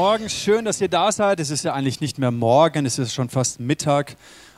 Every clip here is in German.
Morgen. Schön, dass ihr da seid. Es ist ja eigentlich nicht mehr morgen, es ist schon fast Mittag,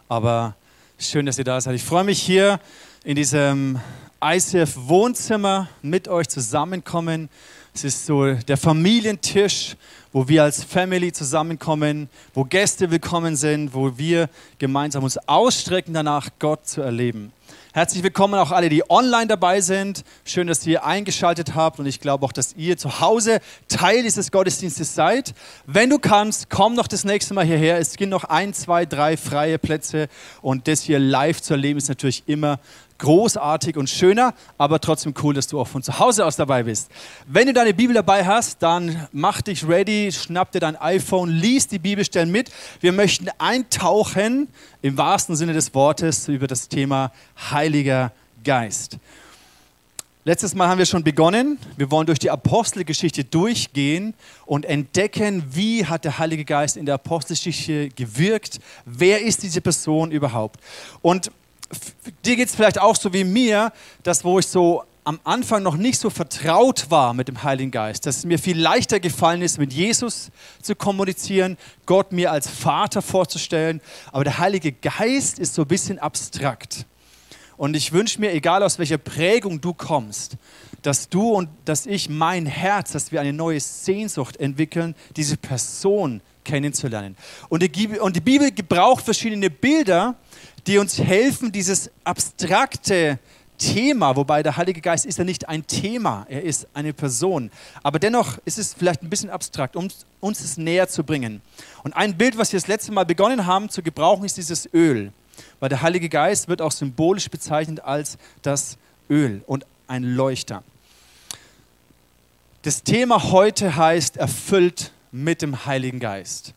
aber schön, dass ihr da seid. Ich freue mich hier in diesem ICF Wohnzimmer mit euch zusammenkommen. Es ist so der Familientisch, wo wir als Family zusammenkommen, wo Gäste willkommen sind, wo wir gemeinsam uns ausstrecken danach, Gott zu erleben. Herzlich willkommen auch alle, die online dabei sind. Schön, dass ihr eingeschaltet habt und ich glaube auch, dass ihr zu Hause Teil dieses Gottesdienstes seid. Wenn du kannst, komm noch das nächste Mal hierher. Es gibt noch ein, zwei, drei freie Plätze und das hier live zu erleben ist natürlich immer großartig und schöner, aber trotzdem cool, dass du auch von zu Hause aus dabei bist. Wenn du deine Bibel dabei hast, dann mach dich ready, schnapp dir dein iPhone, lies die Bibelstellen mit. Wir möchten eintauchen im wahrsten Sinne des Wortes über das Thema Heiliger Geist. Letztes Mal haben wir schon begonnen. Wir wollen durch die Apostelgeschichte durchgehen und entdecken, wie hat der Heilige Geist in der Apostelgeschichte gewirkt? Wer ist diese Person überhaupt? Und dir geht es vielleicht auch so wie mir, dass wo ich so am Anfang noch nicht so vertraut war mit dem Heiligen Geist, dass es mir viel leichter gefallen ist, mit Jesus zu kommunizieren, Gott mir als Vater vorzustellen. Aber der Heilige Geist ist so ein bisschen abstrakt. Und ich wünsche mir, egal aus welcher Prägung du kommst, dass du und dass ich mein Herz, dass wir eine neue Sehnsucht entwickeln, diese Person kennenzulernen. Und die, Bibel gebraucht verschiedene Bilder, die uns helfen, dieses abstrakte Thema, wobei der Heilige Geist ist ja nicht ein Thema, er ist eine Person. Aber dennoch ist es vielleicht ein bisschen abstrakt, um uns es näher zu bringen. Und ein Bild, was wir das letzte Mal begonnen haben zu gebrauchen, ist dieses Öl. Weil der Heilige Geist wird auch symbolisch bezeichnet als das Öl und ein Leuchter. Das Thema heute heißt erfüllt mit dem Heiligen Geist.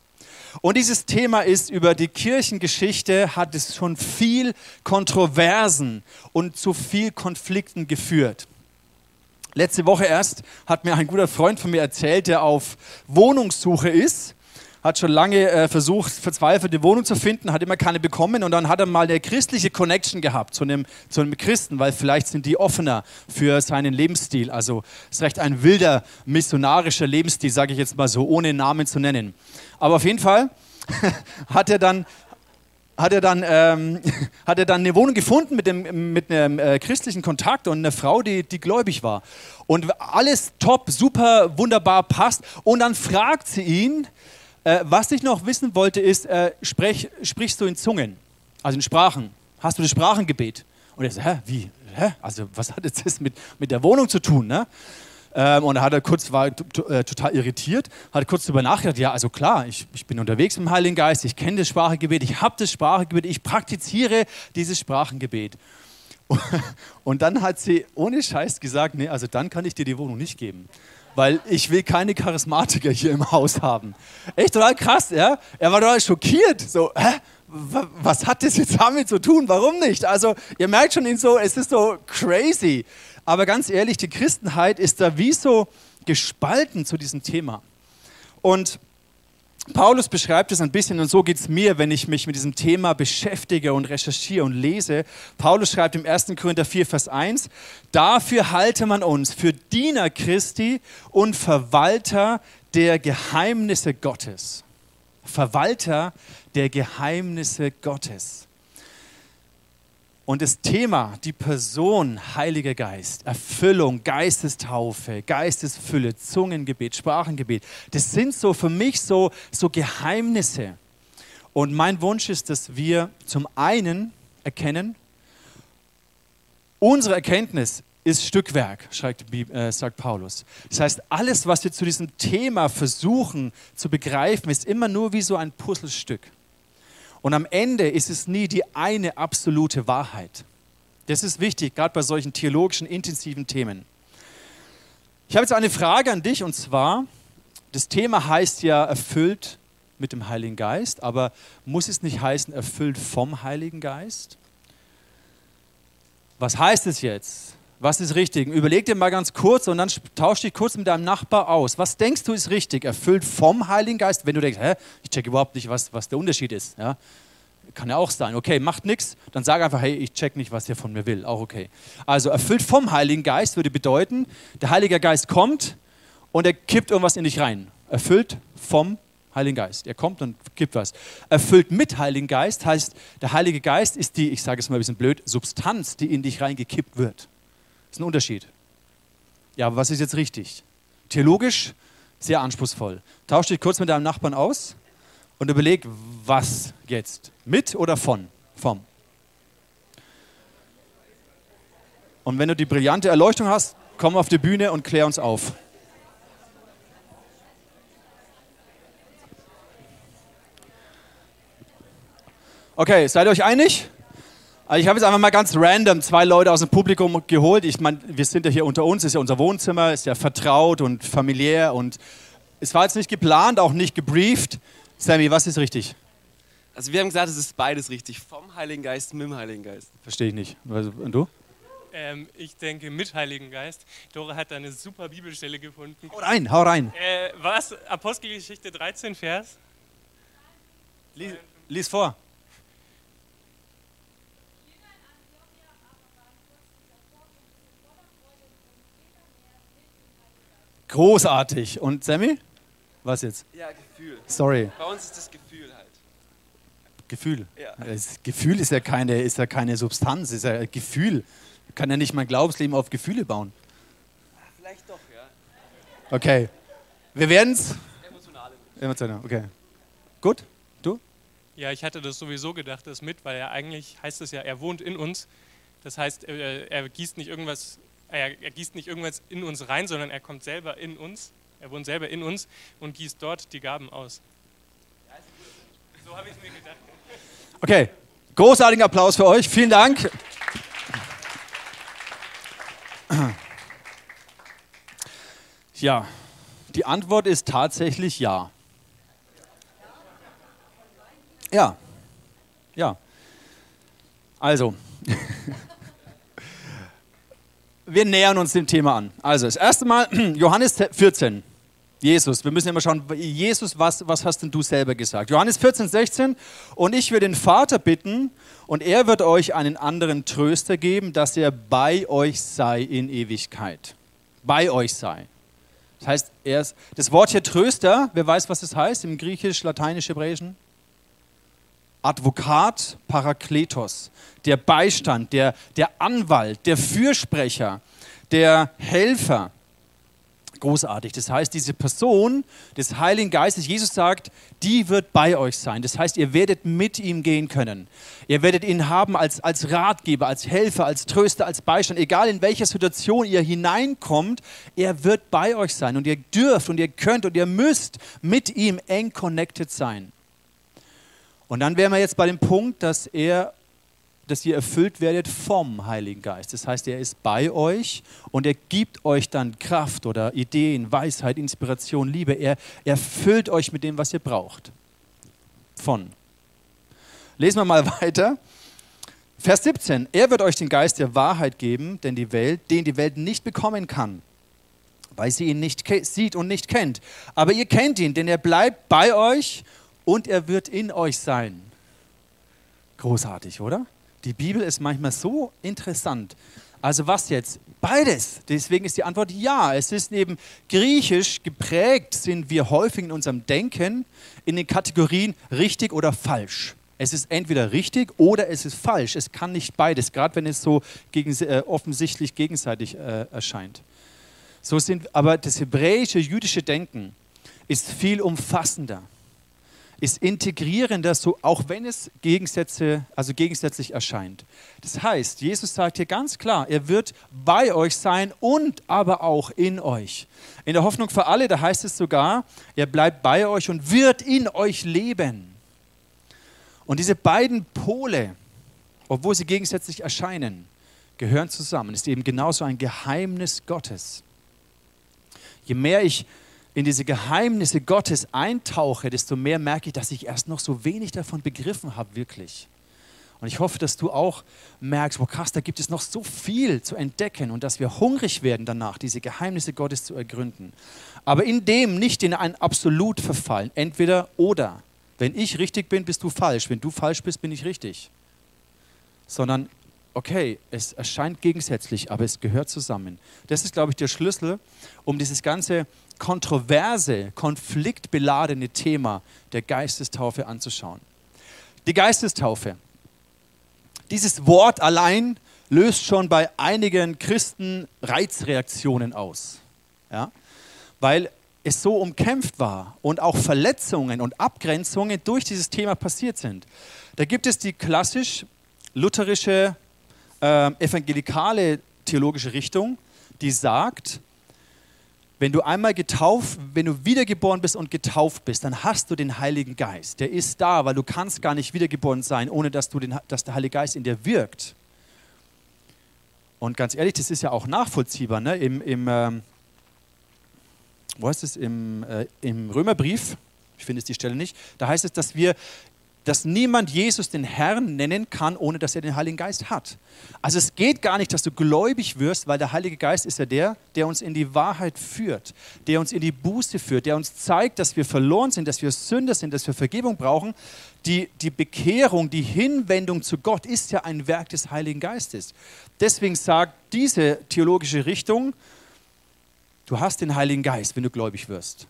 Und dieses Thema ist über die Kirchengeschichte, hat es schon viel Kontroversen und zu viel Konflikten geführt. Letzte Woche erst hat mir ein guter Freund von mir erzählt, der auf Wohnungssuche ist hat schon lange äh, versucht, verzweifelt eine Wohnung zu finden, hat immer keine bekommen und dann hat er mal eine christliche Connection gehabt zu einem, zu einem Christen, weil vielleicht sind die offener für seinen Lebensstil. Also es ist recht ein wilder missionarischer Lebensstil, sage ich jetzt mal so, ohne Namen zu nennen. Aber auf jeden Fall hat er dann hat er dann, ähm, hat er dann eine Wohnung gefunden mit, dem, mit einem äh, christlichen Kontakt und einer Frau, die, die gläubig war. Und alles top, super, wunderbar passt. Und dann fragt sie ihn, äh, was ich noch wissen wollte, ist, äh, sprech, sprichst du in Zungen, also in Sprachen? Hast du das Sprachengebet? Und er so, hä, wie? Hä? Also, was hat jetzt das mit, mit der Wohnung zu tun? Ne? Ähm, und hat er kurz, war äh, total irritiert, hat kurz darüber nachgedacht, ja, also klar, ich, ich bin unterwegs dem Heiligen Geist, ich kenne das Sprachengebet, ich habe das Sprachengebet, ich praktiziere dieses Sprachengebet. Und dann hat sie ohne Scheiß gesagt, nee, also dann kann ich dir die Wohnung nicht geben weil ich will keine Charismatiker hier im Haus haben. Echt total krass, ja? Er war total schockiert. So, hä? Was hat das jetzt damit zu tun? Warum nicht? Also, ihr merkt schon, so, es ist so crazy. Aber ganz ehrlich, die Christenheit ist da wie so gespalten zu diesem Thema. Und Paulus beschreibt es ein bisschen und so geht es mir, wenn ich mich mit diesem Thema beschäftige und recherchiere und lese. Paulus schreibt im 1. Korinther 4, Vers 1, dafür halte man uns für Diener Christi und Verwalter der Geheimnisse Gottes. Verwalter der Geheimnisse Gottes. Und das Thema, die Person, Heiliger Geist, Erfüllung, Geistestaufe, Geistesfülle, Zungengebet, Sprachengebet, das sind so für mich so, so Geheimnisse. Und mein Wunsch ist, dass wir zum einen erkennen, unsere Erkenntnis ist Stückwerk, äh, sagt Paulus. Das heißt, alles, was wir zu diesem Thema versuchen zu begreifen, ist immer nur wie so ein Puzzlestück. Und am Ende ist es nie die eine absolute Wahrheit. Das ist wichtig, gerade bei solchen theologischen, intensiven Themen. Ich habe jetzt eine Frage an dich und zwar, das Thema heißt ja erfüllt mit dem Heiligen Geist, aber muss es nicht heißen erfüllt vom Heiligen Geist? Was heißt es jetzt? Was ist richtig? Überleg dir mal ganz kurz und dann tausch dich kurz mit deinem Nachbar aus. Was denkst du ist richtig? Erfüllt vom Heiligen Geist? Wenn du denkst, hä, ich check überhaupt nicht, was, was der Unterschied ist. Ja? Kann ja auch sein. Okay, macht nichts. Dann sag einfach, hey, ich check nicht, was der von mir will. Auch okay. Also erfüllt vom Heiligen Geist würde bedeuten, der Heilige Geist kommt und er kippt irgendwas in dich rein. Erfüllt vom Heiligen Geist. Er kommt und gibt was. Erfüllt mit Heiligen Geist heißt, der Heilige Geist ist die, ich sage es mal ein bisschen blöd, Substanz, die in dich reingekippt wird. Ist ein Unterschied. Ja, aber was ist jetzt richtig? Theologisch sehr anspruchsvoll. Tausch dich kurz mit deinem Nachbarn aus und überleg, was jetzt? Mit oder von? Vom. Und wenn du die brillante Erleuchtung hast, komm auf die Bühne und klär uns auf. Okay, seid ihr euch einig? Also ich habe jetzt einfach mal ganz random zwei Leute aus dem Publikum geholt. Ich meine, wir sind ja hier unter uns, ist ja unser Wohnzimmer, ist ja vertraut und familiär und es war jetzt nicht geplant, auch nicht gebrieft. Sammy, was ist richtig? Also wir haben gesagt, es ist beides richtig, vom Heiligen Geist mit dem Heiligen Geist. Verstehe ich nicht. Und du? Ähm, ich denke mit Heiligen Geist. Dora hat da eine super Bibelstelle gefunden. Hau rein, hau rein. Äh, was? Apostelgeschichte 13, Vers? Lies, lies vor. Großartig. Und Sammy? Was jetzt? Ja, Gefühl. Sorry. Bei uns ist das Gefühl halt. Gefühl. Ja. Das Gefühl ist ja keine, ist ja keine Substanz, ist ja Gefühl. Man kann ja nicht mein Glaubensleben auf Gefühle bauen. Vielleicht doch, ja. Okay. Wir werden es. Emotionale. Emotional, okay. Gut? Du? Ja, ich hatte das sowieso gedacht, das mit, weil er eigentlich heißt es ja, er wohnt in uns. Das heißt, er, er gießt nicht irgendwas, er, er gießt nicht irgendwas in uns rein, sondern er kommt selber in uns. Er wohnt selber in uns und gießt dort die Gaben aus. So habe ich es mir gedacht. Okay. Großartigen Applaus für euch. Vielen Dank. Ja, die Antwort ist tatsächlich ja. Ja. Ja. Also, wir nähern uns dem Thema an. Also, das erste Mal, Johannes 14. Jesus, wir müssen immer schauen, Jesus, was, was hast denn du selber gesagt? Johannes 14, 16. Und ich will den Vater bitten, und er wird euch einen anderen Tröster geben, dass er bei euch sei in Ewigkeit. Bei euch sei. Das heißt, er ist, das Wort hier Tröster, wer weiß, was das heißt im Griechisch, Lateinisch, Hebräischen? Advokat, Parakletos, der Beistand, der, der Anwalt, der Fürsprecher, der Helfer. Großartig. Das heißt, diese Person des Heiligen Geistes, Jesus sagt, die wird bei euch sein. Das heißt, ihr werdet mit ihm gehen können. Ihr werdet ihn haben als, als Ratgeber, als Helfer, als Tröster, als Beistand. Egal in welcher Situation ihr hineinkommt, er wird bei euch sein. Und ihr dürft und ihr könnt und ihr müsst mit ihm eng connected sein. Und dann wären wir jetzt bei dem Punkt, dass er dass ihr erfüllt werdet vom Heiligen Geist. Das heißt, er ist bei euch und er gibt euch dann Kraft oder Ideen, Weisheit, Inspiration, Liebe. Er erfüllt euch mit dem, was ihr braucht. Von. Lesen wir mal weiter. Vers 17. Er wird euch den Geist der Wahrheit geben, denn die Welt, den die Welt nicht bekommen kann, weil sie ihn nicht sieht und nicht kennt. Aber ihr kennt ihn, denn er bleibt bei euch und er wird in euch sein. Großartig, oder? Die Bibel ist manchmal so interessant. Also was jetzt? Beides. Deswegen ist die Antwort ja. Es ist eben griechisch geprägt, sind wir häufig in unserem Denken in den Kategorien richtig oder falsch. Es ist entweder richtig oder es ist falsch. Es kann nicht beides, gerade wenn es so gegen, äh, offensichtlich gegenseitig äh, erscheint. So sind, aber das hebräische, jüdische Denken ist viel umfassender ist integrierender, so auch wenn es Gegensätze, also gegensätzlich erscheint. Das heißt, Jesus sagt hier ganz klar, er wird bei euch sein und aber auch in euch. In der Hoffnung für alle, da heißt es sogar, er bleibt bei euch und wird in euch leben. Und diese beiden Pole, obwohl sie gegensätzlich erscheinen, gehören zusammen. Ist eben genauso ein Geheimnis Gottes. Je mehr ich in diese Geheimnisse Gottes eintauche, desto mehr merke ich, dass ich erst noch so wenig davon begriffen habe, wirklich. Und ich hoffe, dass du auch merkst, wo krass, da gibt es noch so viel zu entdecken und dass wir hungrig werden danach, diese Geheimnisse Gottes zu ergründen. Aber in dem nicht in ein Absolut verfallen, entweder oder. Wenn ich richtig bin, bist du falsch. Wenn du falsch bist, bin ich richtig. Sondern, okay, es erscheint gegensätzlich, aber es gehört zusammen. Das ist, glaube ich, der Schlüssel, um dieses ganze kontroverse, konfliktbeladene Thema der Geistestaufe anzuschauen. Die Geistestaufe. Dieses Wort allein löst schon bei einigen Christen Reizreaktionen aus. Ja? Weil es so umkämpft war und auch Verletzungen und Abgrenzungen durch dieses Thema passiert sind. Da gibt es die klassisch lutherische, äh, evangelikale theologische Richtung, die sagt, wenn du einmal getauft, wenn du wiedergeboren bist und getauft bist, dann hast du den Heiligen Geist. Der ist da, weil du kannst gar nicht wiedergeboren sein, ohne dass, du den, dass der Heilige Geist in dir wirkt. Und ganz ehrlich, das ist ja auch nachvollziehbar. Ne? Im, im, ähm, wo heißt es? Im, äh, Im Römerbrief, ich finde es die Stelle nicht, da heißt es, dass wir dass niemand Jesus den Herrn nennen kann, ohne dass er den Heiligen Geist hat. Also es geht gar nicht, dass du gläubig wirst, weil der Heilige Geist ist ja der, der uns in die Wahrheit führt, der uns in die Buße führt, der uns zeigt, dass wir verloren sind, dass wir Sünder sind, dass wir Vergebung brauchen. Die, die Bekehrung, die Hinwendung zu Gott ist ja ein Werk des Heiligen Geistes. Deswegen sagt diese theologische Richtung, du hast den Heiligen Geist, wenn du gläubig wirst.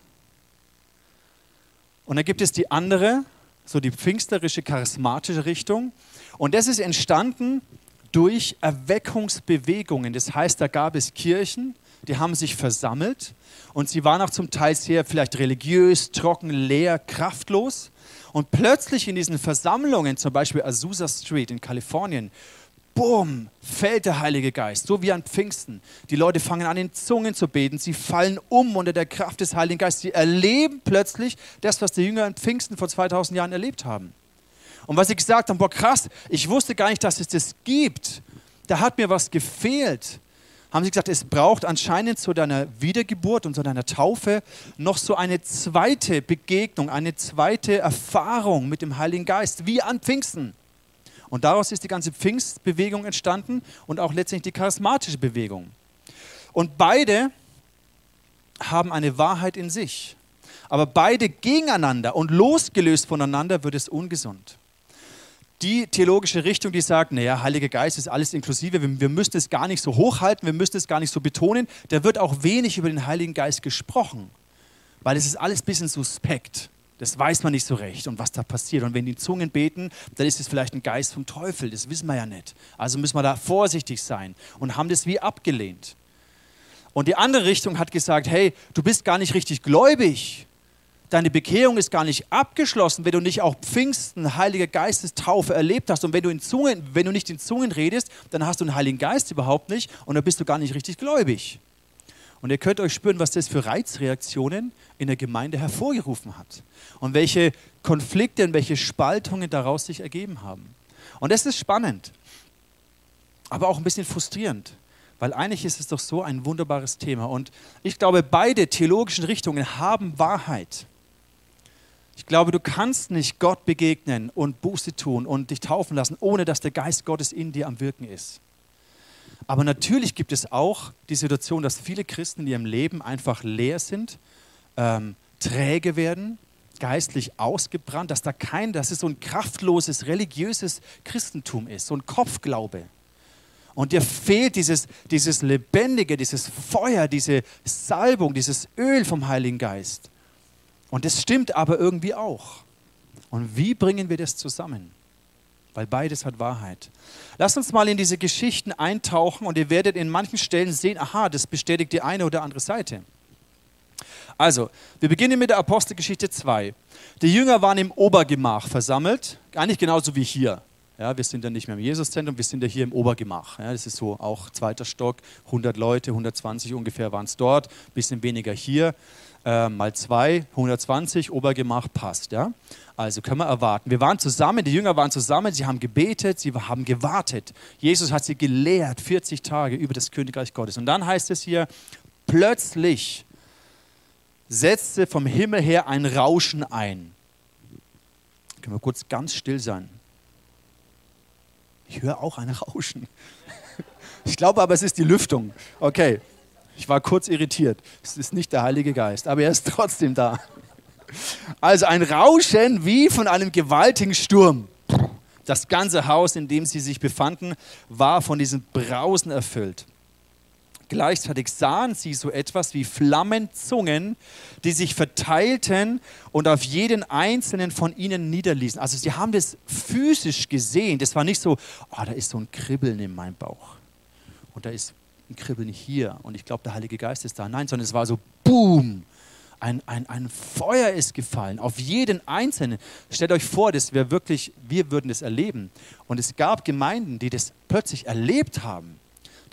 Und dann gibt es die andere, so die pfingsterische, charismatische Richtung. Und das ist entstanden durch Erweckungsbewegungen. Das heißt, da gab es Kirchen, die haben sich versammelt und sie waren auch zum Teil sehr vielleicht religiös, trocken, leer, kraftlos. Und plötzlich in diesen Versammlungen, zum Beispiel Azusa Street in Kalifornien, bumm, fällt der Heilige Geist, so wie an Pfingsten. Die Leute fangen an, in Zungen zu beten, sie fallen um unter der Kraft des Heiligen Geistes. Sie erleben plötzlich das, was die Jünger an Pfingsten vor 2000 Jahren erlebt haben. Und was sie gesagt haben, boah krass, ich wusste gar nicht, dass es das gibt. Da hat mir was gefehlt. Haben sie gesagt, es braucht anscheinend zu deiner Wiedergeburt und zu deiner Taufe noch so eine zweite Begegnung, eine zweite Erfahrung mit dem Heiligen Geist, wie an Pfingsten. Und daraus ist die ganze Pfingstbewegung entstanden und auch letztendlich die charismatische Bewegung. Und beide haben eine Wahrheit in sich. Aber beide gegeneinander und losgelöst voneinander wird es ungesund. Die theologische Richtung, die sagt, naja, Heiliger Geist ist alles inklusive, wir, wir müssen es gar nicht so hochhalten, wir müssen es gar nicht so betonen, da wird auch wenig über den Heiligen Geist gesprochen, weil es ist alles ein bisschen suspekt. Das weiß man nicht so recht und was da passiert. Und wenn die Zungen beten, dann ist es vielleicht ein Geist vom Teufel. Das wissen wir ja nicht. Also müssen wir da vorsichtig sein und haben das wie abgelehnt. Und die andere Richtung hat gesagt, hey, du bist gar nicht richtig gläubig. Deine Bekehrung ist gar nicht abgeschlossen, wenn du nicht auch Pfingsten, Heiliger Geistestaufe erlebt hast. Und wenn du, in Zungen, wenn du nicht in Zungen redest, dann hast du einen Heiligen Geist überhaupt nicht und dann bist du gar nicht richtig gläubig. Und ihr könnt euch spüren, was das für Reizreaktionen in der Gemeinde hervorgerufen hat und welche Konflikte und welche Spaltungen daraus sich ergeben haben. Und das ist spannend, aber auch ein bisschen frustrierend, weil eigentlich ist es doch so ein wunderbares Thema. Und ich glaube, beide theologischen Richtungen haben Wahrheit. Ich glaube, du kannst nicht Gott begegnen und Buße tun und dich taufen lassen, ohne dass der Geist Gottes in dir am Wirken ist. Aber natürlich gibt es auch die Situation, dass viele Christen in ihrem Leben einfach leer sind, ähm, träge werden, geistlich ausgebrannt, dass da kein, dass es so ein kraftloses, religiöses Christentum ist, so ein Kopfglaube. Und dir fehlt dieses, dieses Lebendige, dieses Feuer, diese Salbung, dieses Öl vom Heiligen Geist. Und das stimmt aber irgendwie auch. Und wie bringen wir das zusammen? Weil beides hat Wahrheit. Lasst uns mal in diese Geschichten eintauchen und ihr werdet in manchen Stellen sehen, aha, das bestätigt die eine oder andere Seite. Also, wir beginnen mit der Apostelgeschichte 2. Die Jünger waren im Obergemach versammelt, nicht genauso wie hier. Ja, wir sind ja nicht mehr im Jesuszentrum, wir sind ja hier im Obergemach. Ja, das ist so auch zweiter Stock, 100 Leute, 120 ungefähr waren es dort, bisschen weniger hier äh, mal zwei, 120, Obergemach passt. Ja? Also können wir erwarten. Wir waren zusammen, die Jünger waren zusammen, sie haben gebetet, sie haben gewartet. Jesus hat sie gelehrt, 40 Tage über das Königreich Gottes. Und dann heißt es hier, plötzlich setzte vom Himmel her ein Rauschen ein. Können wir kurz ganz still sein? Ich höre auch ein Rauschen. Ich glaube aber, es ist die Lüftung. Okay. Ich war kurz irritiert. Es ist nicht der Heilige Geist, aber er ist trotzdem da. Also ein Rauschen wie von einem gewaltigen Sturm. Das ganze Haus, in dem sie sich befanden, war von diesem Brausen erfüllt. Gleichzeitig sahen sie so etwas wie Flammenzungen, die sich verteilten und auf jeden einzelnen von ihnen niederließen. Also sie haben das physisch gesehen. Das war nicht so, oh, da ist so ein Kribbeln in meinem Bauch. Und da ist ein Kribbeln hier. Und ich glaube, der Heilige Geist ist da. Nein, sondern es war so, boom. Ein, ein, ein Feuer ist gefallen auf jeden Einzelnen. Stellt euch vor, das wäre wirklich, wir würden das erleben. Und es gab Gemeinden, die das plötzlich erlebt haben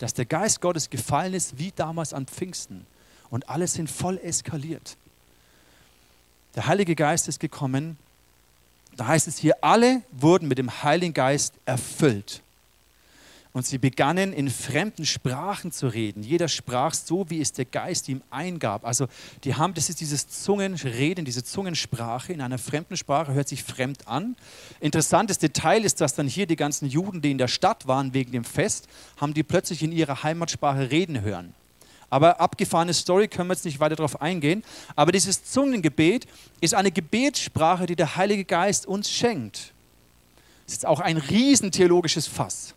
dass der Geist Gottes gefallen ist wie damals an Pfingsten. Und alles sind voll eskaliert. Der Heilige Geist ist gekommen. Da heißt es hier, alle wurden mit dem Heiligen Geist erfüllt. Und sie begannen in fremden Sprachen zu reden. Jeder sprach so, wie es der Geist ihm eingab. Also die haben, das ist dieses Zungenreden, diese Zungensprache in einer fremden Sprache, hört sich fremd an. Interessantes Detail ist, dass dann hier die ganzen Juden, die in der Stadt waren wegen dem Fest, haben die plötzlich in ihrer Heimatsprache reden hören. Aber abgefahrene Story können wir jetzt nicht weiter darauf eingehen. Aber dieses Zungengebet ist eine Gebetssprache, die der Heilige Geist uns schenkt. Es ist auch ein riesen theologisches Fass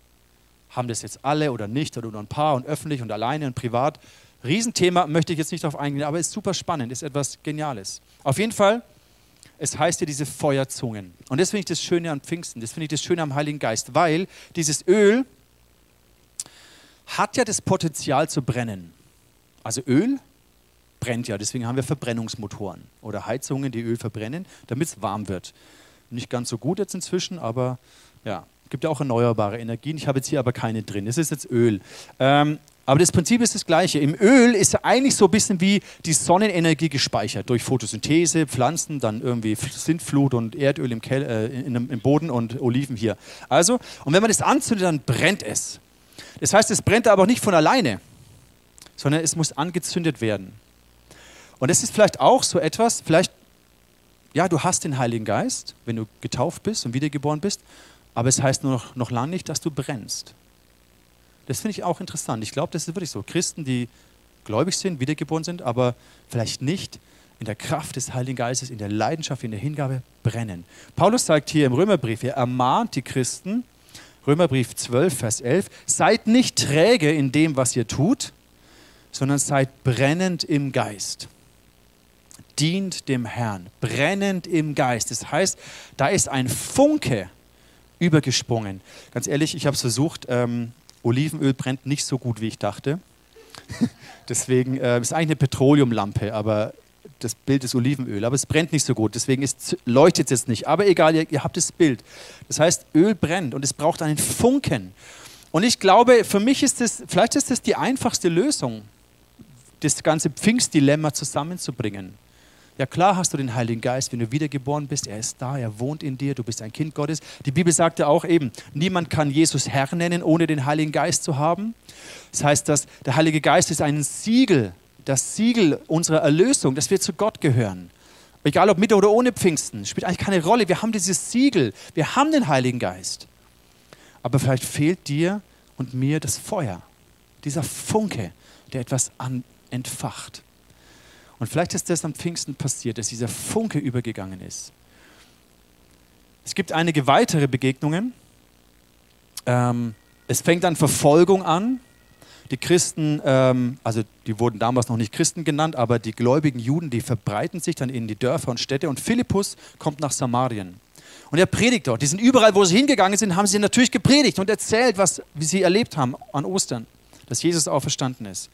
haben das jetzt alle oder nicht oder nur ein paar und öffentlich und alleine und privat. Riesenthema, möchte ich jetzt nicht darauf eingehen, aber ist super spannend, ist etwas Geniales. Auf jeden Fall, es heißt ja diese Feuerzungen. Und das finde ich das Schöne an Pfingsten, das finde ich das Schöne am Heiligen Geist, weil dieses Öl hat ja das Potenzial zu brennen. Also Öl brennt ja, deswegen haben wir Verbrennungsmotoren oder Heizungen, die Öl verbrennen, damit es warm wird. Nicht ganz so gut jetzt inzwischen, aber ja, gibt ja auch erneuerbare Energien. Ich habe jetzt hier aber keine drin. Es ist jetzt Öl. Ähm, aber das Prinzip ist das gleiche. Im Öl ist eigentlich so ein bisschen wie die Sonnenenergie gespeichert durch Photosynthese, Pflanzen, dann irgendwie Sintflut und Erdöl im, Kel äh, in, im Boden und Oliven hier. Also, und wenn man das anzündet, dann brennt es. Das heißt, es brennt aber auch nicht von alleine, sondern es muss angezündet werden. Und das ist vielleicht auch so etwas, vielleicht, ja, du hast den Heiligen Geist, wenn du getauft bist und wiedergeboren bist, aber es heißt noch, noch lange nicht, dass du brennst. Das finde ich auch interessant. Ich glaube, das ist wirklich so. Christen, die gläubig sind, wiedergeboren sind, aber vielleicht nicht in der Kraft des Heiligen Geistes, in der Leidenschaft, in der Hingabe brennen. Paulus sagt hier im Römerbrief, er ermahnt die Christen, Römerbrief 12, Vers 11, seid nicht träge in dem, was ihr tut, sondern seid brennend im Geist. Dient dem Herrn, brennend im Geist. Das heißt, da ist ein Funke, übergesprungen. Ganz ehrlich, ich habe es versucht. Ähm, Olivenöl brennt nicht so gut, wie ich dachte. Deswegen äh, ist eigentlich eine Petroleumlampe, aber das Bild ist Olivenöl. Aber es brennt nicht so gut, deswegen ist, leuchtet es jetzt nicht. Aber egal, ihr, ihr habt das Bild. Das heißt, Öl brennt und es braucht einen Funken. Und ich glaube, für mich ist das, vielleicht ist das die einfachste Lösung, das ganze Pfingstdilemma zusammenzubringen. Ja klar hast du den Heiligen Geist, wenn du wiedergeboren bist. Er ist da, er wohnt in dir, du bist ein Kind Gottes. Die Bibel sagt ja auch eben, niemand kann Jesus Herr nennen, ohne den Heiligen Geist zu haben. Das heißt, dass der Heilige Geist ist ein Siegel, das Siegel unserer Erlösung, dass wir zu Gott gehören. Egal ob mit oder ohne Pfingsten, spielt eigentlich keine Rolle. Wir haben dieses Siegel, wir haben den Heiligen Geist. Aber vielleicht fehlt dir und mir das Feuer, dieser Funke, der etwas entfacht. Und vielleicht ist das am Pfingsten passiert, dass dieser Funke übergegangen ist. Es gibt einige weitere Begegnungen. Ähm, es fängt an Verfolgung an. Die Christen, ähm, also die wurden damals noch nicht Christen genannt, aber die gläubigen Juden, die verbreiten sich dann in die Dörfer und Städte. Und Philippus kommt nach Samarien. Und er predigt dort. Die sind überall, wo sie hingegangen sind, haben sie natürlich gepredigt und erzählt, was, sie erlebt haben an Ostern, dass Jesus auferstanden ist.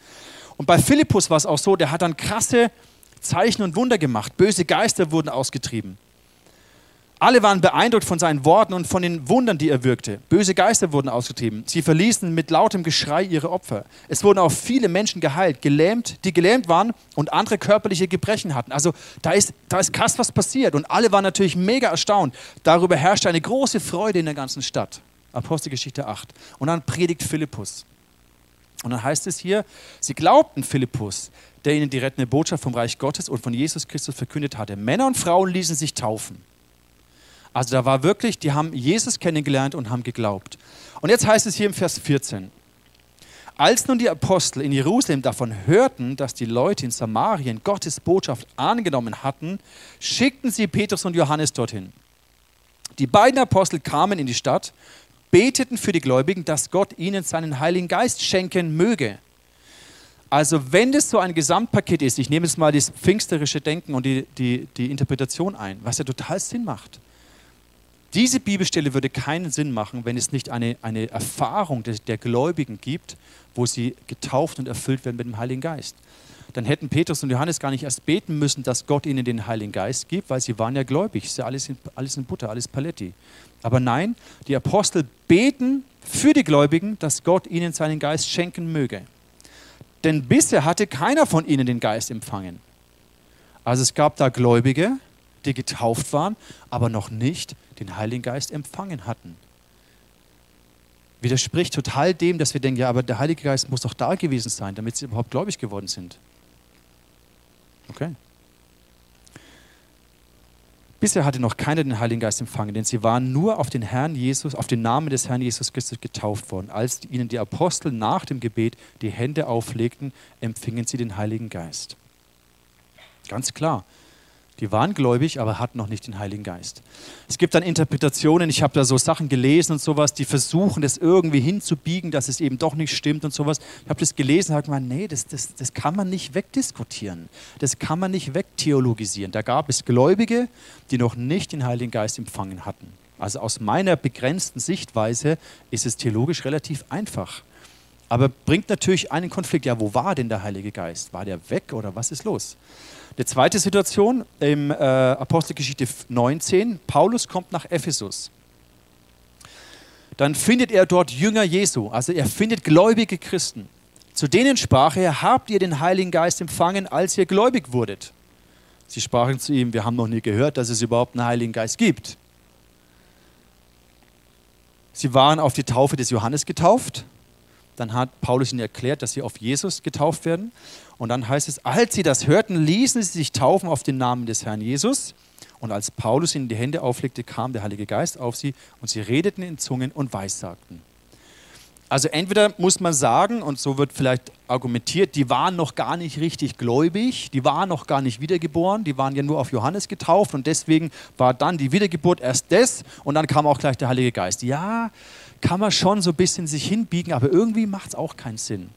Und bei Philippus war es auch so, der hat dann krasse Zeichen und Wunder gemacht. Böse Geister wurden ausgetrieben. Alle waren beeindruckt von seinen Worten und von den Wundern, die er wirkte. Böse Geister wurden ausgetrieben. Sie verließen mit lautem Geschrei ihre Opfer. Es wurden auch viele Menschen geheilt, gelähmt, die gelähmt waren und andere körperliche Gebrechen hatten. Also da ist, da ist krass was passiert. Und alle waren natürlich mega erstaunt. Darüber herrschte eine große Freude in der ganzen Stadt. Apostelgeschichte 8. Und dann predigt Philippus. Und dann heißt es hier, sie glaubten Philippus, der ihnen die rettende Botschaft vom Reich Gottes und von Jesus Christus verkündet hatte. Männer und Frauen ließen sich taufen. Also da war wirklich, die haben Jesus kennengelernt und haben geglaubt. Und jetzt heißt es hier im Vers 14, als nun die Apostel in Jerusalem davon hörten, dass die Leute in Samarien Gottes Botschaft angenommen hatten, schickten sie Petrus und Johannes dorthin. Die beiden Apostel kamen in die Stadt beteten für die Gläubigen, dass Gott ihnen seinen Heiligen Geist schenken möge. Also wenn das so ein Gesamtpaket ist, ich nehme jetzt mal das pfingsterische Denken und die, die, die Interpretation ein, was ja total Sinn macht. Diese Bibelstelle würde keinen Sinn machen, wenn es nicht eine, eine Erfahrung der, der Gläubigen gibt, wo sie getauft und erfüllt werden mit dem Heiligen Geist. Dann hätten Petrus und Johannes gar nicht erst beten müssen, dass Gott ihnen den Heiligen Geist gibt, weil sie waren ja gläubig. Ist ja alles in, alles in Butter, alles Paletti. Aber nein, die Apostel beten für die Gläubigen, dass Gott ihnen seinen Geist schenken möge. Denn bisher hatte keiner von ihnen den Geist empfangen. Also es gab da Gläubige, die getauft waren, aber noch nicht den Heiligen Geist empfangen hatten. Widerspricht total dem, dass wir denken, ja, aber der Heilige Geist muss doch da gewesen sein, damit sie überhaupt gläubig geworden sind. Okay. Bisher hatte noch keiner den Heiligen Geist empfangen, denn sie waren nur auf den Herrn Jesus, auf den Namen des Herrn Jesus Christus getauft worden. Als ihnen die Apostel nach dem Gebet die Hände auflegten, empfingen sie den Heiligen Geist. Ganz klar. Die waren gläubig, aber hatten noch nicht den Heiligen Geist. Es gibt dann Interpretationen, ich habe da so Sachen gelesen und sowas, die versuchen, das irgendwie hinzubiegen, dass es eben doch nicht stimmt und sowas. Ich habe das gelesen und habe nee, das, das, das kann man nicht wegdiskutieren. Das kann man nicht wegtheologisieren. Da gab es Gläubige, die noch nicht den Heiligen Geist empfangen hatten. Also aus meiner begrenzten Sichtweise ist es theologisch relativ einfach. Aber bringt natürlich einen Konflikt. Ja, wo war denn der Heilige Geist? War der weg oder was ist los? Die zweite Situation im äh, Apostelgeschichte 19, Paulus kommt nach Ephesus. Dann findet er dort Jünger Jesu, also er findet gläubige Christen. Zu denen sprach er, habt ihr den Heiligen Geist empfangen, als ihr gläubig wurdet? Sie sprachen zu ihm, wir haben noch nie gehört, dass es überhaupt einen Heiligen Geist gibt. Sie waren auf die Taufe des Johannes getauft. Dann hat Paulus ihnen erklärt, dass sie auf Jesus getauft werden. Und dann heißt es, als sie das hörten, ließen sie sich taufen auf den Namen des Herrn Jesus. Und als Paulus ihnen die Hände auflegte, kam der Heilige Geist auf sie und sie redeten in Zungen und weissagten. Also entweder muss man sagen, und so wird vielleicht argumentiert, die waren noch gar nicht richtig gläubig, die waren noch gar nicht wiedergeboren, die waren ja nur auf Johannes getauft und deswegen war dann die Wiedergeburt erst das und dann kam auch gleich der Heilige Geist. Ja, kann man schon so ein bisschen sich hinbiegen, aber irgendwie macht es auch keinen Sinn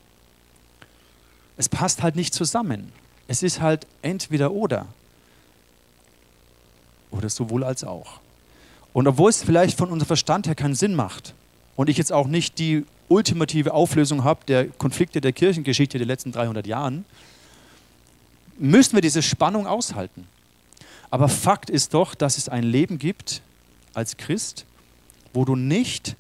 es passt halt nicht zusammen. Es ist halt entweder oder. Oder sowohl als auch. Und obwohl es vielleicht von unserem Verstand her keinen Sinn macht und ich jetzt auch nicht die ultimative Auflösung habe der Konflikte der Kirchengeschichte der letzten 300 Jahren, müssen wir diese Spannung aushalten. Aber Fakt ist doch, dass es ein Leben gibt als Christ, wo du nicht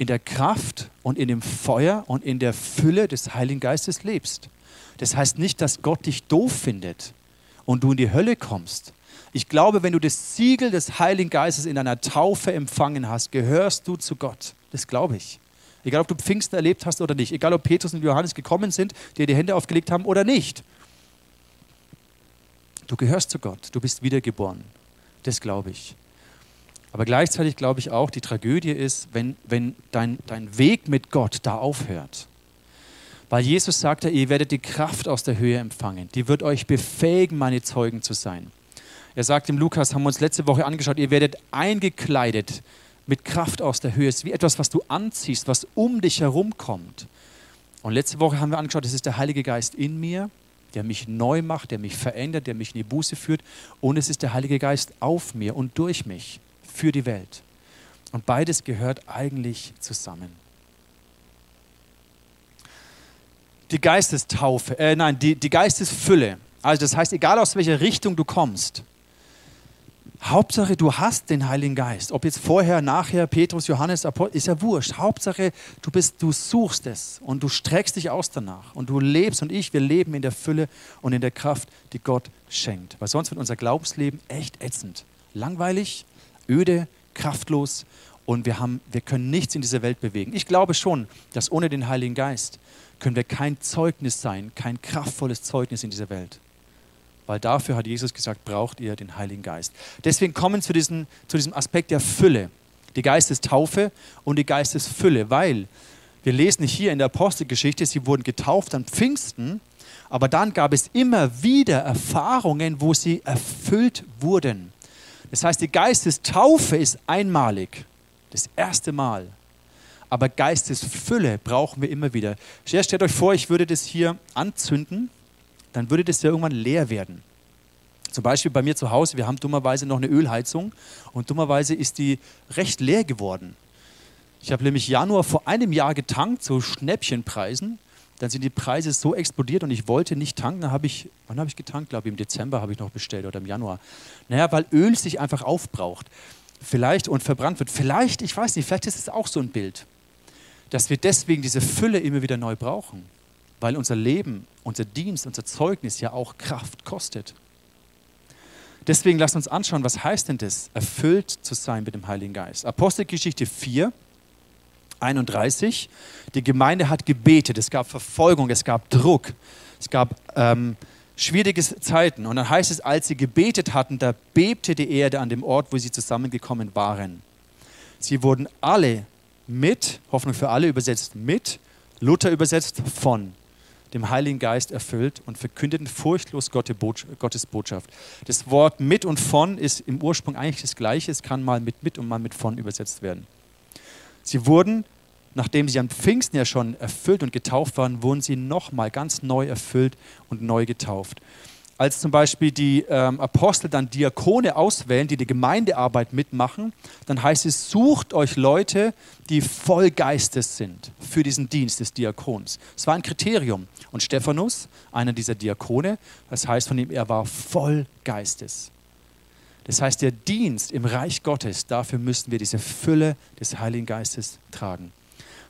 in der Kraft und in dem Feuer und in der Fülle des Heiligen Geistes lebst. Das heißt nicht, dass Gott dich doof findet und du in die Hölle kommst. Ich glaube, wenn du das Siegel des Heiligen Geistes in deiner Taufe empfangen hast, gehörst du zu Gott. Das glaube ich. Egal, ob du Pfingsten erlebt hast oder nicht. Egal, ob Petrus und Johannes gekommen sind, dir die Hände aufgelegt haben oder nicht. Du gehörst zu Gott. Du bist wiedergeboren. Das glaube ich. Aber gleichzeitig glaube ich auch, die Tragödie ist, wenn, wenn dein, dein Weg mit Gott da aufhört. Weil Jesus sagte, ihr werdet die Kraft aus der Höhe empfangen. Die wird euch befähigen, meine Zeugen zu sein. Er sagt im Lukas, haben wir uns letzte Woche angeschaut, ihr werdet eingekleidet mit Kraft aus der Höhe. Es ist wie etwas, was du anziehst, was um dich herum kommt. Und letzte Woche haben wir angeschaut, es ist der Heilige Geist in mir, der mich neu macht, der mich verändert, der mich in die Buße führt. Und es ist der Heilige Geist auf mir und durch mich für die Welt. Und beides gehört eigentlich zusammen. Die Geistestaufe, äh, nein, die, die Geistesfülle. Also das heißt, egal aus welcher Richtung du kommst, Hauptsache, du hast den Heiligen Geist. Ob jetzt vorher, nachher, Petrus, Johannes, Apostel, ist ja wurscht. Hauptsache, du, bist, du suchst es und du streckst dich aus danach. Und du lebst und ich, wir leben in der Fülle und in der Kraft, die Gott schenkt. Weil sonst wird unser Glaubensleben echt ätzend. Langweilig, öde, kraftlos und wir, haben, wir können nichts in dieser Welt bewegen. Ich glaube schon, dass ohne den Heiligen Geist können wir kein Zeugnis sein, kein kraftvolles Zeugnis in dieser Welt. Weil dafür hat Jesus gesagt, braucht ihr den Heiligen Geist. Deswegen kommen wir zu diesem, zu diesem Aspekt der Fülle. Die Geistestaufe und die Geistesfülle, weil wir lesen hier in der Apostelgeschichte, sie wurden getauft an Pfingsten, aber dann gab es immer wieder Erfahrungen, wo sie erfüllt wurden. Das heißt, die Geistestaufe ist einmalig, das erste Mal. aber Geistesfülle brauchen wir immer wieder. Stellt euch vor, ich würde das hier anzünden, dann würde das ja irgendwann leer werden. Zum Beispiel bei mir zu Hause, wir haben dummerweise noch eine Ölheizung und dummerweise ist die recht leer geworden. Ich habe nämlich Januar vor einem Jahr getankt, so Schnäppchenpreisen. Dann sind die Preise so explodiert und ich wollte nicht tanken. Habe ich, wann habe ich getankt? Glaube ich, im Dezember habe ich noch bestellt oder im Januar. Naja, weil Öl sich einfach aufbraucht. Vielleicht und verbrannt wird. Vielleicht, ich weiß nicht, vielleicht ist es auch so ein Bild, dass wir deswegen diese Fülle immer wieder neu brauchen. Weil unser Leben, unser Dienst, unser Zeugnis ja auch Kraft kostet. Deswegen lasst uns anschauen, was heißt denn das, erfüllt zu sein mit dem Heiligen Geist. Apostelgeschichte 4, 31. Die Gemeinde hat gebetet, es gab Verfolgung, es gab Druck, es gab ähm, schwierige Zeiten. Und dann heißt es, als sie gebetet hatten, da bebte die Erde an dem Ort, wo sie zusammengekommen waren. Sie wurden alle mit, Hoffnung für alle übersetzt mit, Luther übersetzt von dem Heiligen Geist erfüllt und verkündeten furchtlos Gottes Botschaft. Das Wort mit und von ist im Ursprung eigentlich das gleiche, es kann mal mit mit und mal mit von übersetzt werden. Sie wurden, nachdem sie am Pfingsten ja schon erfüllt und getauft waren, wurden sie nochmal ganz neu erfüllt und neu getauft. Als zum Beispiel die ähm, Apostel dann Diakone auswählen, die die Gemeindearbeit mitmachen, dann heißt es, sucht euch Leute, die voll Geistes sind für diesen Dienst des Diakons. Das war ein Kriterium. Und Stephanus, einer dieser Diakone, das heißt von ihm, er war voll Geistes. Das heißt, der Dienst im Reich Gottes, dafür müssen wir diese Fülle des Heiligen Geistes tragen.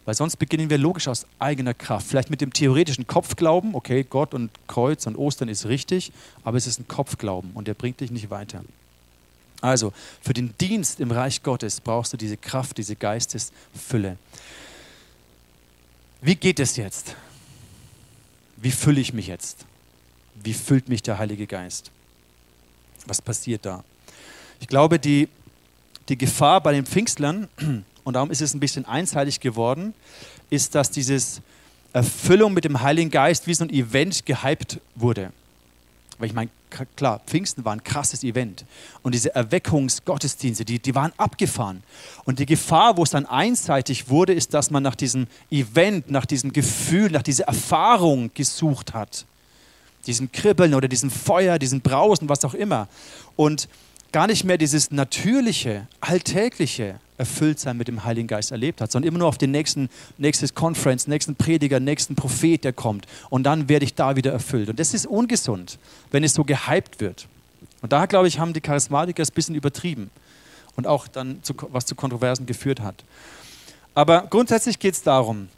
Weil sonst beginnen wir logisch aus eigener Kraft. Vielleicht mit dem theoretischen Kopfglauben, okay, Gott und Kreuz und Ostern ist richtig, aber es ist ein Kopfglauben und der bringt dich nicht weiter. Also, für den Dienst im Reich Gottes brauchst du diese Kraft, diese Geistesfülle. Wie geht es jetzt? Wie fülle ich mich jetzt? Wie füllt mich der Heilige Geist? Was passiert da? Ich glaube, die, die Gefahr bei den Pfingstlern, und darum ist es ein bisschen einseitig geworden, ist, dass diese Erfüllung mit dem Heiligen Geist wie so ein Event gehypt wurde. Weil ich meine, klar, Pfingsten war ein krasses Event. Und diese Erweckungsgottesdienste, die, die waren abgefahren. Und die Gefahr, wo es dann einseitig wurde, ist, dass man nach diesem Event, nach diesem Gefühl, nach dieser Erfahrung gesucht hat. Diesem Kribbeln oder diesem Feuer, diesem Brausen, was auch immer. Und gar nicht mehr dieses natürliche, alltägliche Erfülltsein mit dem Heiligen Geist erlebt hat, sondern immer nur auf den nächsten, nächstes Conference, nächsten Prediger, nächsten Prophet, der kommt. Und dann werde ich da wieder erfüllt. Und das ist ungesund, wenn es so gehypt wird. Und da, glaube ich, haben die Charismatiker es ein bisschen übertrieben und auch dann, zu, was zu Kontroversen geführt hat. Aber grundsätzlich geht es darum,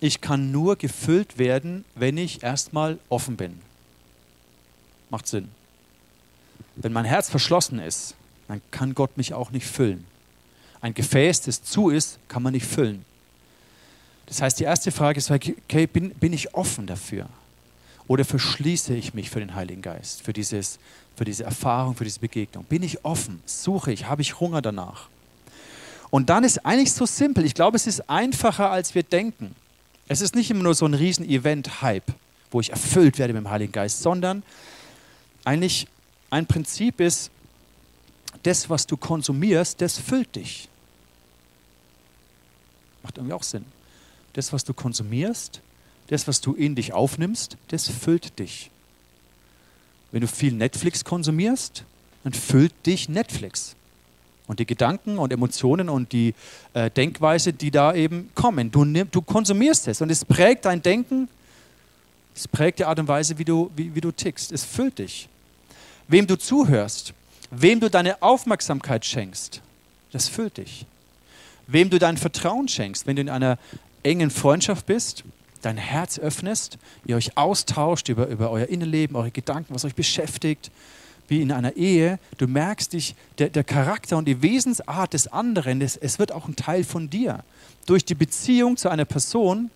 ich kann nur gefüllt werden, wenn ich erstmal offen bin. Macht Sinn. Wenn mein Herz verschlossen ist, dann kann Gott mich auch nicht füllen. Ein Gefäß, das zu ist, kann man nicht füllen. Das heißt, die erste Frage ist, okay, bin, bin ich offen dafür? Oder verschließe ich mich für den Heiligen Geist, für, dieses, für diese Erfahrung, für diese Begegnung? Bin ich offen? Suche ich? Habe ich Hunger danach? Und dann ist eigentlich so simpel. Ich glaube, es ist einfacher, als wir denken. Es ist nicht immer nur so ein Riesen-Event-Hype, wo ich erfüllt werde mit dem Heiligen Geist, sondern eigentlich ein Prinzip ist, das, was du konsumierst, das füllt dich. Macht irgendwie auch Sinn. Das, was du konsumierst, das, was du in dich aufnimmst, das füllt dich. Wenn du viel Netflix konsumierst, dann füllt dich Netflix. Und die Gedanken und Emotionen und die äh, Denkweise, die da eben kommen. Du, nimm, du konsumierst es und es prägt dein Denken, es prägt die Art und Weise, wie du, wie, wie du tickst. Es füllt dich wem du zuhörst, wem du deine Aufmerksamkeit schenkst, das füllt dich. Wem du dein Vertrauen schenkst, wenn du in einer engen Freundschaft bist, dein Herz öffnest, ihr euch austauscht über, über euer Innenleben, eure Gedanken, was euch beschäftigt, wie in einer Ehe, du merkst dich, der, der Charakter und die Wesensart des anderen, das, es wird auch ein Teil von dir. Durch die Beziehung zu einer Person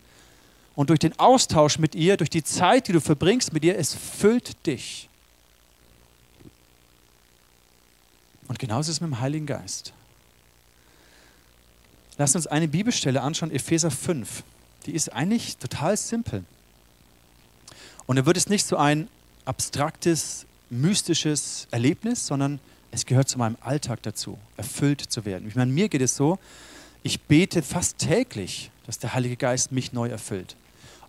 und durch den Austausch mit ihr, durch die Zeit, die du verbringst mit ihr, es füllt dich. Und genauso ist es mit dem Heiligen Geist. Lass uns eine Bibelstelle anschauen, Epheser 5. Die ist eigentlich total simpel. Und da wird es nicht so ein abstraktes, mystisches Erlebnis, sondern es gehört zu meinem Alltag dazu, erfüllt zu werden. Ich meine, mir geht es so, ich bete fast täglich, dass der Heilige Geist mich neu erfüllt.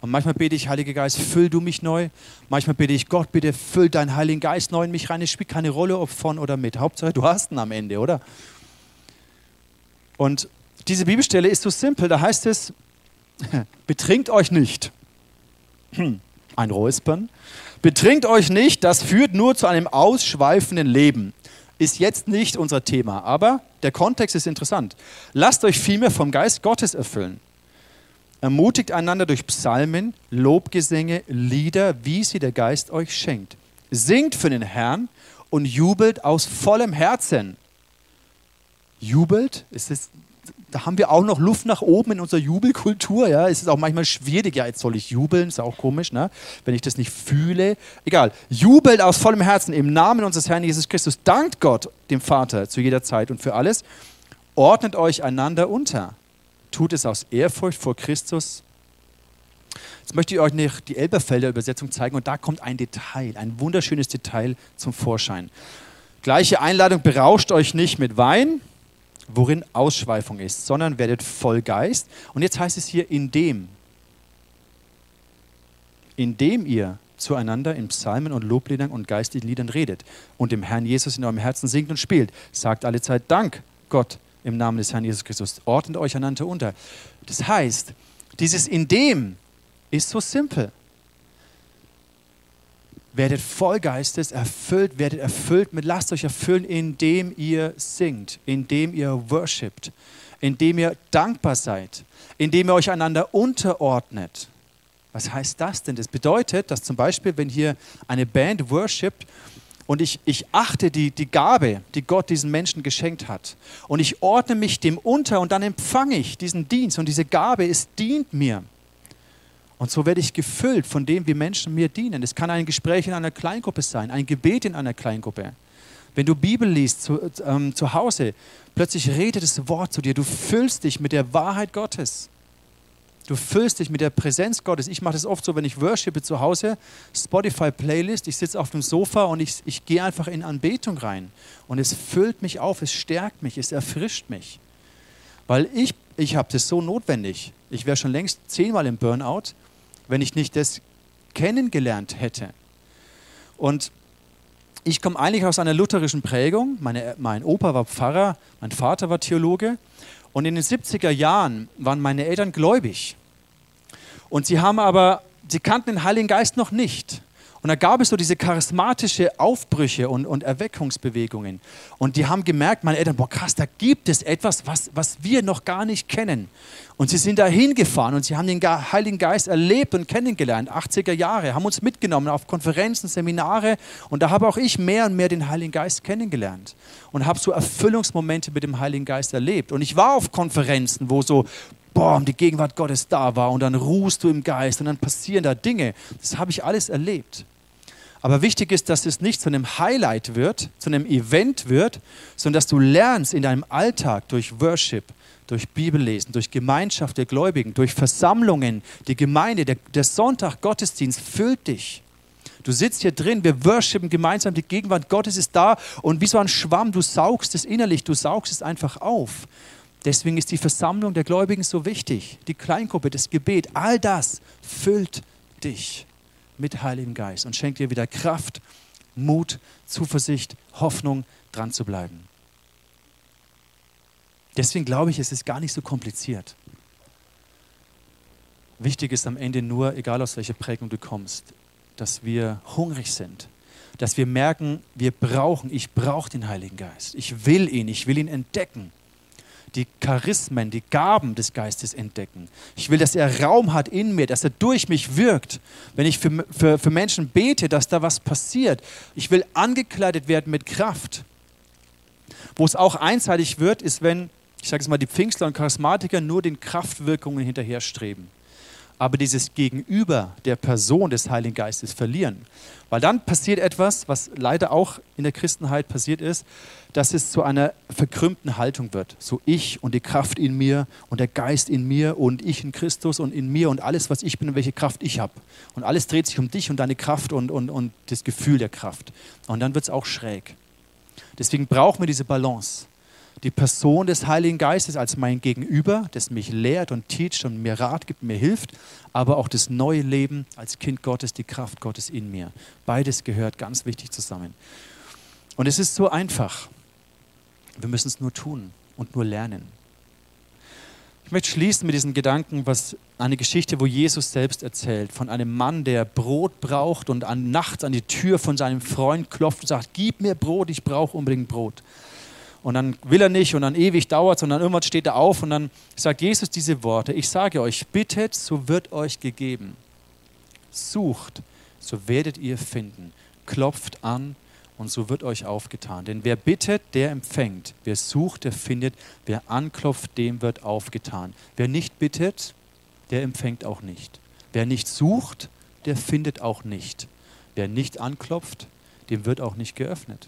Und manchmal bete ich, Heiliger Geist, füll du mich neu. Manchmal bete ich, Gott, bitte füll deinen Heiligen Geist neu in mich rein. Es spielt keine Rolle, ob von oder mit. Hauptsache, du hast ihn am Ende, oder? Und diese Bibelstelle ist so simpel. Da heißt es, betrinkt euch nicht. Ein Räuspern. Betrinkt euch nicht, das führt nur zu einem ausschweifenden Leben. Ist jetzt nicht unser Thema, aber der Kontext ist interessant. Lasst euch vielmehr vom Geist Gottes erfüllen. Ermutigt einander durch Psalmen, Lobgesänge, Lieder, wie sie der Geist euch schenkt. Singt für den Herrn und jubelt aus vollem Herzen. Jubelt? Ist es, da haben wir auch noch Luft nach oben in unserer Jubelkultur. Ja? Es ist auch manchmal schwierig. Ja, jetzt soll ich jubeln. Ist auch komisch, ne? wenn ich das nicht fühle. Egal. Jubelt aus vollem Herzen im Namen unseres Herrn Jesus Christus. Dankt Gott, dem Vater, zu jeder Zeit und für alles. Ordnet euch einander unter tut es aus Ehrfurcht vor Christus. Jetzt möchte ich euch noch die Elberfelder Übersetzung zeigen und da kommt ein Detail, ein wunderschönes Detail zum Vorschein. Gleiche Einladung, berauscht euch nicht mit Wein, worin Ausschweifung ist, sondern werdet voll Geist. Und jetzt heißt es hier, indem, indem ihr zueinander in Psalmen und Lobliedern und geistlichen Liedern redet und dem Herrn Jesus in eurem Herzen singt und spielt. Sagt alle Zeit Dank, Gott, im Namen des Herrn Jesus Christus. Ordnet euch einander unter. Das heißt, dieses in dem ist so simpel. Werdet voll Geistes, erfüllt, werdet erfüllt mit, lasst euch erfüllen, indem ihr singt, indem ihr worshipt, indem ihr dankbar seid, indem ihr euch einander unterordnet. Was heißt das denn? Das bedeutet, dass zum Beispiel, wenn hier eine Band worshipt und ich, ich achte die, die Gabe, die Gott diesen Menschen geschenkt hat. Und ich ordne mich dem unter und dann empfange ich diesen Dienst. Und diese Gabe, es dient mir. Und so werde ich gefüllt von dem, wie Menschen mir dienen. Es kann ein Gespräch in einer Kleingruppe sein, ein Gebet in einer Kleingruppe. Wenn du Bibel liest zu, ähm, zu Hause, plötzlich redet das Wort zu dir. Du füllst dich mit der Wahrheit Gottes. Du füllst dich mit der Präsenz Gottes. Ich mache das oft so, wenn ich worshipe zu Hause, Spotify-Playlist, ich sitze auf dem Sofa und ich, ich gehe einfach in Anbetung rein. Und es füllt mich auf, es stärkt mich, es erfrischt mich. Weil ich, ich habe das so notwendig. Ich wäre schon längst zehnmal im Burnout, wenn ich nicht das kennengelernt hätte. Und ich komme eigentlich aus einer lutherischen Prägung. Meine, mein Opa war Pfarrer, mein Vater war Theologe. Und in den 70er Jahren waren meine Eltern gläubig. Und sie haben aber, sie kannten den Heiligen Geist noch nicht. Und da gab es so diese charismatische Aufbrüche und, und Erweckungsbewegungen. Und die haben gemerkt, meine Eltern, boah krass, da gibt es etwas, was, was wir noch gar nicht kennen. Und sie sind da hingefahren und sie haben den Heiligen Geist erlebt und kennengelernt, 80er Jahre, haben uns mitgenommen auf Konferenzen, Seminare. Und da habe auch ich mehr und mehr den Heiligen Geist kennengelernt und habe so Erfüllungsmomente mit dem Heiligen Geist erlebt. Und ich war auf Konferenzen, wo so boah, die Gegenwart Gottes da war und dann ruhst du im Geist und dann passieren da Dinge. Das habe ich alles erlebt. Aber wichtig ist, dass es nicht zu einem Highlight wird, zu einem Event wird, sondern dass du lernst in deinem Alltag durch Worship, durch Bibellesen, durch Gemeinschaft der Gläubigen, durch Versammlungen, die Gemeinde, der, der Sonntag, Gottesdienst füllt dich. Du sitzt hier drin, wir worshipen gemeinsam, die Gegenwart Gottes ist da und wie so ein Schwamm, du saugst es innerlich, du saugst es einfach auf. Deswegen ist die Versammlung der Gläubigen so wichtig. Die Kleingruppe, das Gebet, all das füllt dich mit Heiligen Geist und schenkt dir wieder Kraft, Mut, Zuversicht, Hoffnung, dran zu bleiben. Deswegen glaube ich, es ist gar nicht so kompliziert. Wichtig ist am Ende nur, egal aus welcher Prägung du kommst, dass wir hungrig sind, dass wir merken, wir brauchen, ich brauche den Heiligen Geist. Ich will ihn, ich will ihn entdecken die Charismen, die Gaben des Geistes entdecken. Ich will, dass er Raum hat in mir, dass er durch mich wirkt. Wenn ich für, für, für Menschen bete, dass da was passiert. Ich will angekleidet werden mit Kraft. Wo es auch einseitig wird, ist, wenn, ich sage es mal, die Pfingstler und Charismatiker nur den Kraftwirkungen hinterherstreben aber dieses Gegenüber der Person des Heiligen Geistes verlieren. Weil dann passiert etwas, was leider auch in der Christenheit passiert ist, dass es zu einer verkrümmten Haltung wird. So ich und die Kraft in mir und der Geist in mir und ich in Christus und in mir und alles, was ich bin und welche Kraft ich habe. Und alles dreht sich um dich und deine Kraft und, und, und das Gefühl der Kraft. Und dann wird es auch schräg. Deswegen brauchen wir diese Balance. Die Person des Heiligen Geistes als mein Gegenüber, das mich lehrt und teacht und mir Rat gibt, mir hilft, aber auch das neue Leben als Kind Gottes, die Kraft Gottes in mir. Beides gehört ganz wichtig zusammen. Und es ist so einfach. Wir müssen es nur tun und nur lernen. Ich möchte schließen mit diesem Gedanken, was eine Geschichte, wo Jesus selbst erzählt, von einem Mann, der Brot braucht und an nachts an die Tür von seinem Freund klopft und sagt, gib mir Brot, ich brauche unbedingt Brot. Und dann will er nicht und dann ewig dauert es und dann irgendwann steht er auf und dann sagt Jesus diese Worte, ich sage euch, bittet, so wird euch gegeben. Sucht, so werdet ihr finden. Klopft an und so wird euch aufgetan. Denn wer bittet, der empfängt. Wer sucht, der findet. Wer anklopft, dem wird aufgetan. Wer nicht bittet, der empfängt auch nicht. Wer nicht sucht, der findet auch nicht. Wer nicht anklopft, dem wird auch nicht geöffnet.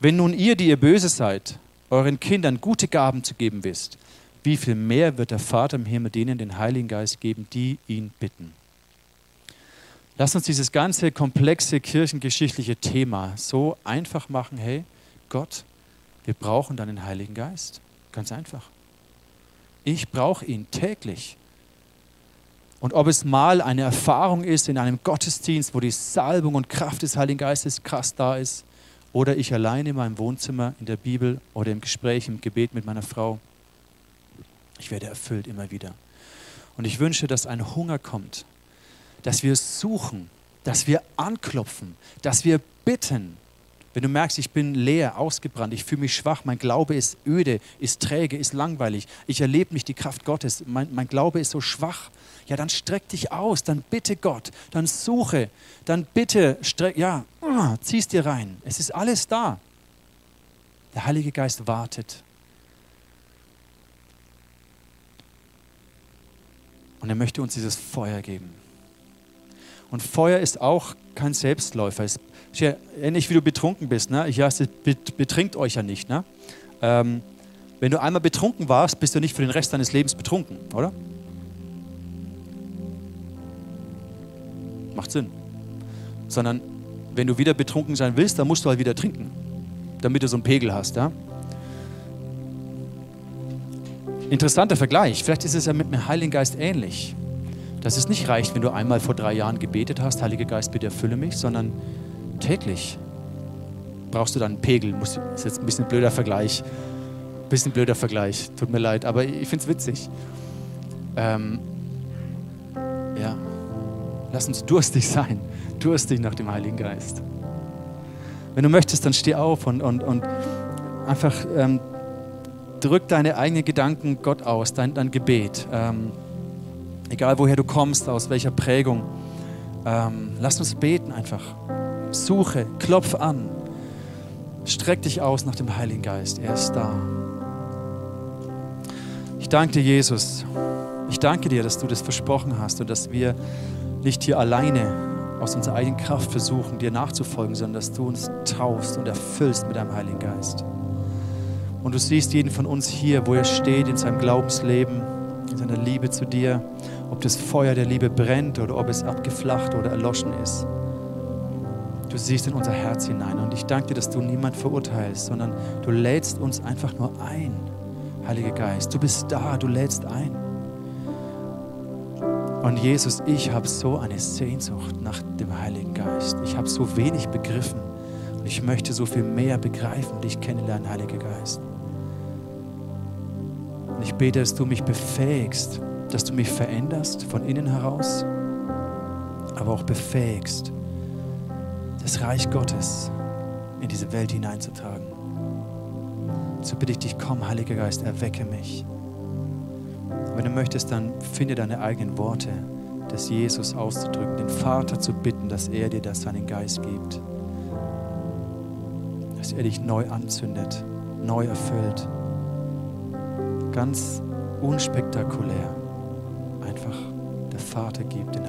Wenn nun ihr, die ihr böse seid, euren Kindern gute Gaben zu geben wisst, wie viel mehr wird der Vater im Himmel denen den Heiligen Geist geben, die ihn bitten. Lass uns dieses ganze komplexe kirchengeschichtliche Thema so einfach machen, hey, Gott, wir brauchen deinen Heiligen Geist. Ganz einfach. Ich brauche ihn täglich. Und ob es mal eine Erfahrung ist in einem Gottesdienst, wo die Salbung und Kraft des Heiligen Geistes krass da ist, oder ich allein in meinem Wohnzimmer, in der Bibel oder im Gespräch, im Gebet mit meiner Frau. Ich werde erfüllt immer wieder. Und ich wünsche, dass ein Hunger kommt, dass wir suchen, dass wir anklopfen, dass wir bitten. Wenn du merkst, ich bin leer, ausgebrannt, ich fühle mich schwach, mein Glaube ist öde, ist träge, ist langweilig, ich erlebe nicht die Kraft Gottes, mein, mein Glaube ist so schwach, ja, dann streck dich aus, dann bitte Gott, dann suche, dann bitte, streck, ja, ah, zieh es dir rein. Es ist alles da. Der Heilige Geist wartet. Und er möchte uns dieses Feuer geben. Und Feuer ist auch kein Selbstläufer. Es ist ja ähnlich wie du betrunken bist. Ne? Ich heiße, betrinkt euch ja nicht. Ne? Ähm, wenn du einmal betrunken warst, bist du nicht für den Rest deines Lebens betrunken, oder? Macht Sinn. Sondern wenn du wieder betrunken sein willst, dann musst du halt wieder trinken, damit du so einen Pegel hast. Ja? Interessanter Vergleich. Vielleicht ist es ja mit dem Heiligen Geist ähnlich. Dass es nicht reicht, wenn du einmal vor drei Jahren gebetet hast, Heiliger Geist, bitte erfülle mich, sondern täglich brauchst du dann einen Pegel. Das ist jetzt ein bisschen blöder Vergleich. Bisschen blöder Vergleich, tut mir leid, aber ich finde es witzig. Ähm, Lass uns durstig sein, durstig nach dem Heiligen Geist. Wenn du möchtest, dann steh auf und, und, und einfach ähm, drück deine eigenen Gedanken Gott aus, dein, dein Gebet. Ähm, egal woher du kommst, aus welcher Prägung. Ähm, lass uns beten einfach. Suche, klopf an. Streck dich aus nach dem Heiligen Geist. Er ist da. Ich danke dir, Jesus. Ich danke dir, dass du das versprochen hast und dass wir nicht hier alleine aus unserer eigenen Kraft versuchen, dir nachzufolgen, sondern dass du uns taufst und erfüllst mit deinem Heiligen Geist. Und du siehst jeden von uns hier, wo er steht in seinem Glaubensleben, in seiner Liebe zu dir, ob das Feuer der Liebe brennt oder ob es abgeflacht oder erloschen ist. Du siehst in unser Herz hinein und ich danke dir, dass du niemand verurteilst, sondern du lädst uns einfach nur ein, Heiliger Geist. Du bist da, du lädst ein. Und Jesus, ich habe so eine Sehnsucht nach dem Heiligen Geist. Ich habe so wenig begriffen und ich möchte so viel mehr begreifen und dich kennenlernen, Heiliger Geist. Und ich bete, dass du mich befähigst, dass du mich veränderst von innen heraus, aber auch befähigst, das Reich Gottes in diese Welt hineinzutragen. So bitte ich dich, komm, Heiliger Geist, erwecke mich. Wenn du möchtest, dann finde deine eigenen Worte, das Jesus auszudrücken, den Vater zu bitten, dass er dir das seinen Geist gibt. Dass er dich neu anzündet, neu erfüllt. Ganz unspektakulär. Einfach der Vater gibt den.